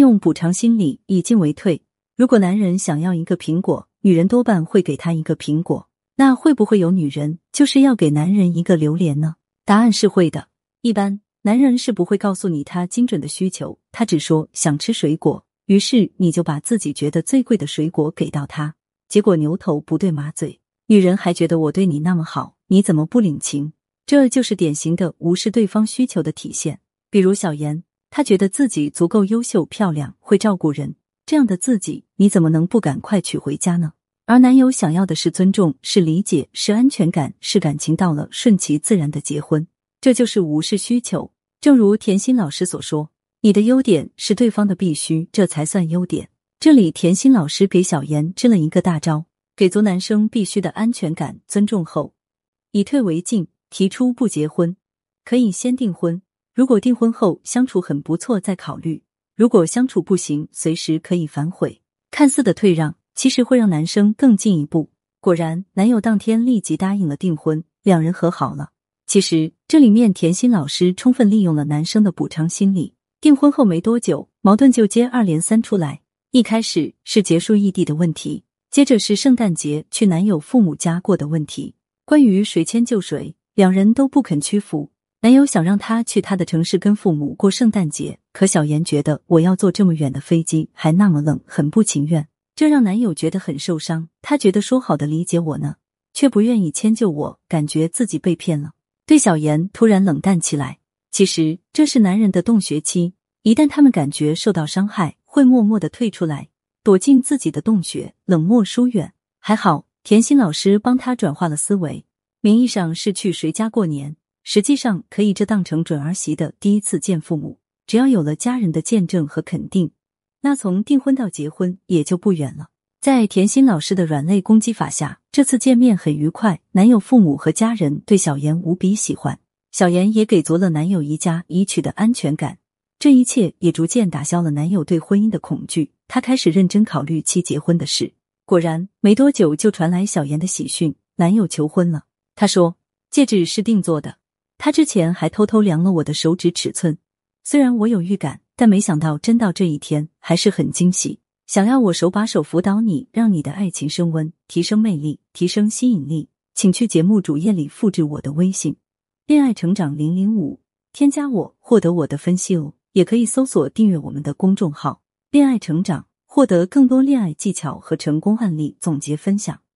用补偿心理，以进为退。如果男人想要一个苹果，女人多半会给他一个苹果。那会不会有女人就是要给男人一个榴莲呢？答案是会的。一般男人是不会告诉你他精准的需求，他只说想吃水果，于是你就把自己觉得最贵的水果给到他，结果牛头不对马嘴，女人还觉得我对你那么好，你怎么不领情？这就是典型的无视对方需求的体现。比如小妍，她觉得自己足够优秀、漂亮，会照顾人，这样的自己你怎么能不赶快娶回家呢？而男友想要的是尊重，是理解，是安全感，是感情到了顺其自然的结婚，这就是无视需求。正如甜心老师所说：“你的优点是对方的必须，这才算优点。”这里甜心老师给小妍支了一个大招，给足男生必须的安全感、尊重后，以退为进，提出不结婚，可以先订婚。如果订婚后相处很不错，再考虑；如果相处不行，随时可以反悔。看似的退让。其实会让男生更进一步。果然，男友当天立即答应了订婚，两人和好了。其实这里面甜心老师充分利用了男生的补偿心理。订婚后没多久，矛盾就接二连三出来。一开始是结束异地的问题，接着是圣诞节去男友父母家过的问题。关于谁迁就谁，两人都不肯屈服。男友想让他去他的城市跟父母过圣诞节，可小妍觉得我要坐这么远的飞机，还那么冷，很不情愿。这让男友觉得很受伤，他觉得说好的理解我呢，却不愿意迁就我，感觉自己被骗了，对小妍突然冷淡起来。其实这是男人的洞穴期，一旦他们感觉受到伤害，会默默的退出来，躲进自己的洞穴，冷漠疏远。还好甜心老师帮他转化了思维，名义上是去谁家过年，实际上可以这当成准儿媳的第一次见父母，只要有了家人的见证和肯定。那从订婚到结婚也就不远了。在甜心老师的软肋攻击法下，这次见面很愉快。男友父母和家人对小妍无比喜欢，小妍也给足了男友一家已娶的安全感。这一切也逐渐打消了男友对婚姻的恐惧，他开始认真考虑其结婚的事。果然，没多久就传来小妍的喜讯，男友求婚了。他说戒指是定做的，他之前还偷偷量了我的手指尺寸，虽然我有预感。但没想到，真到这一天还是很惊喜。想要我手把手辅导你，让你的爱情升温，提升魅力，提升吸引力，请去节目主页里复制我的微信“恋爱成长零零五”，添加我获得我的分析哦。也可以搜索订阅我们的公众号“恋爱成长”，获得更多恋爱技巧和成功案例总结分享。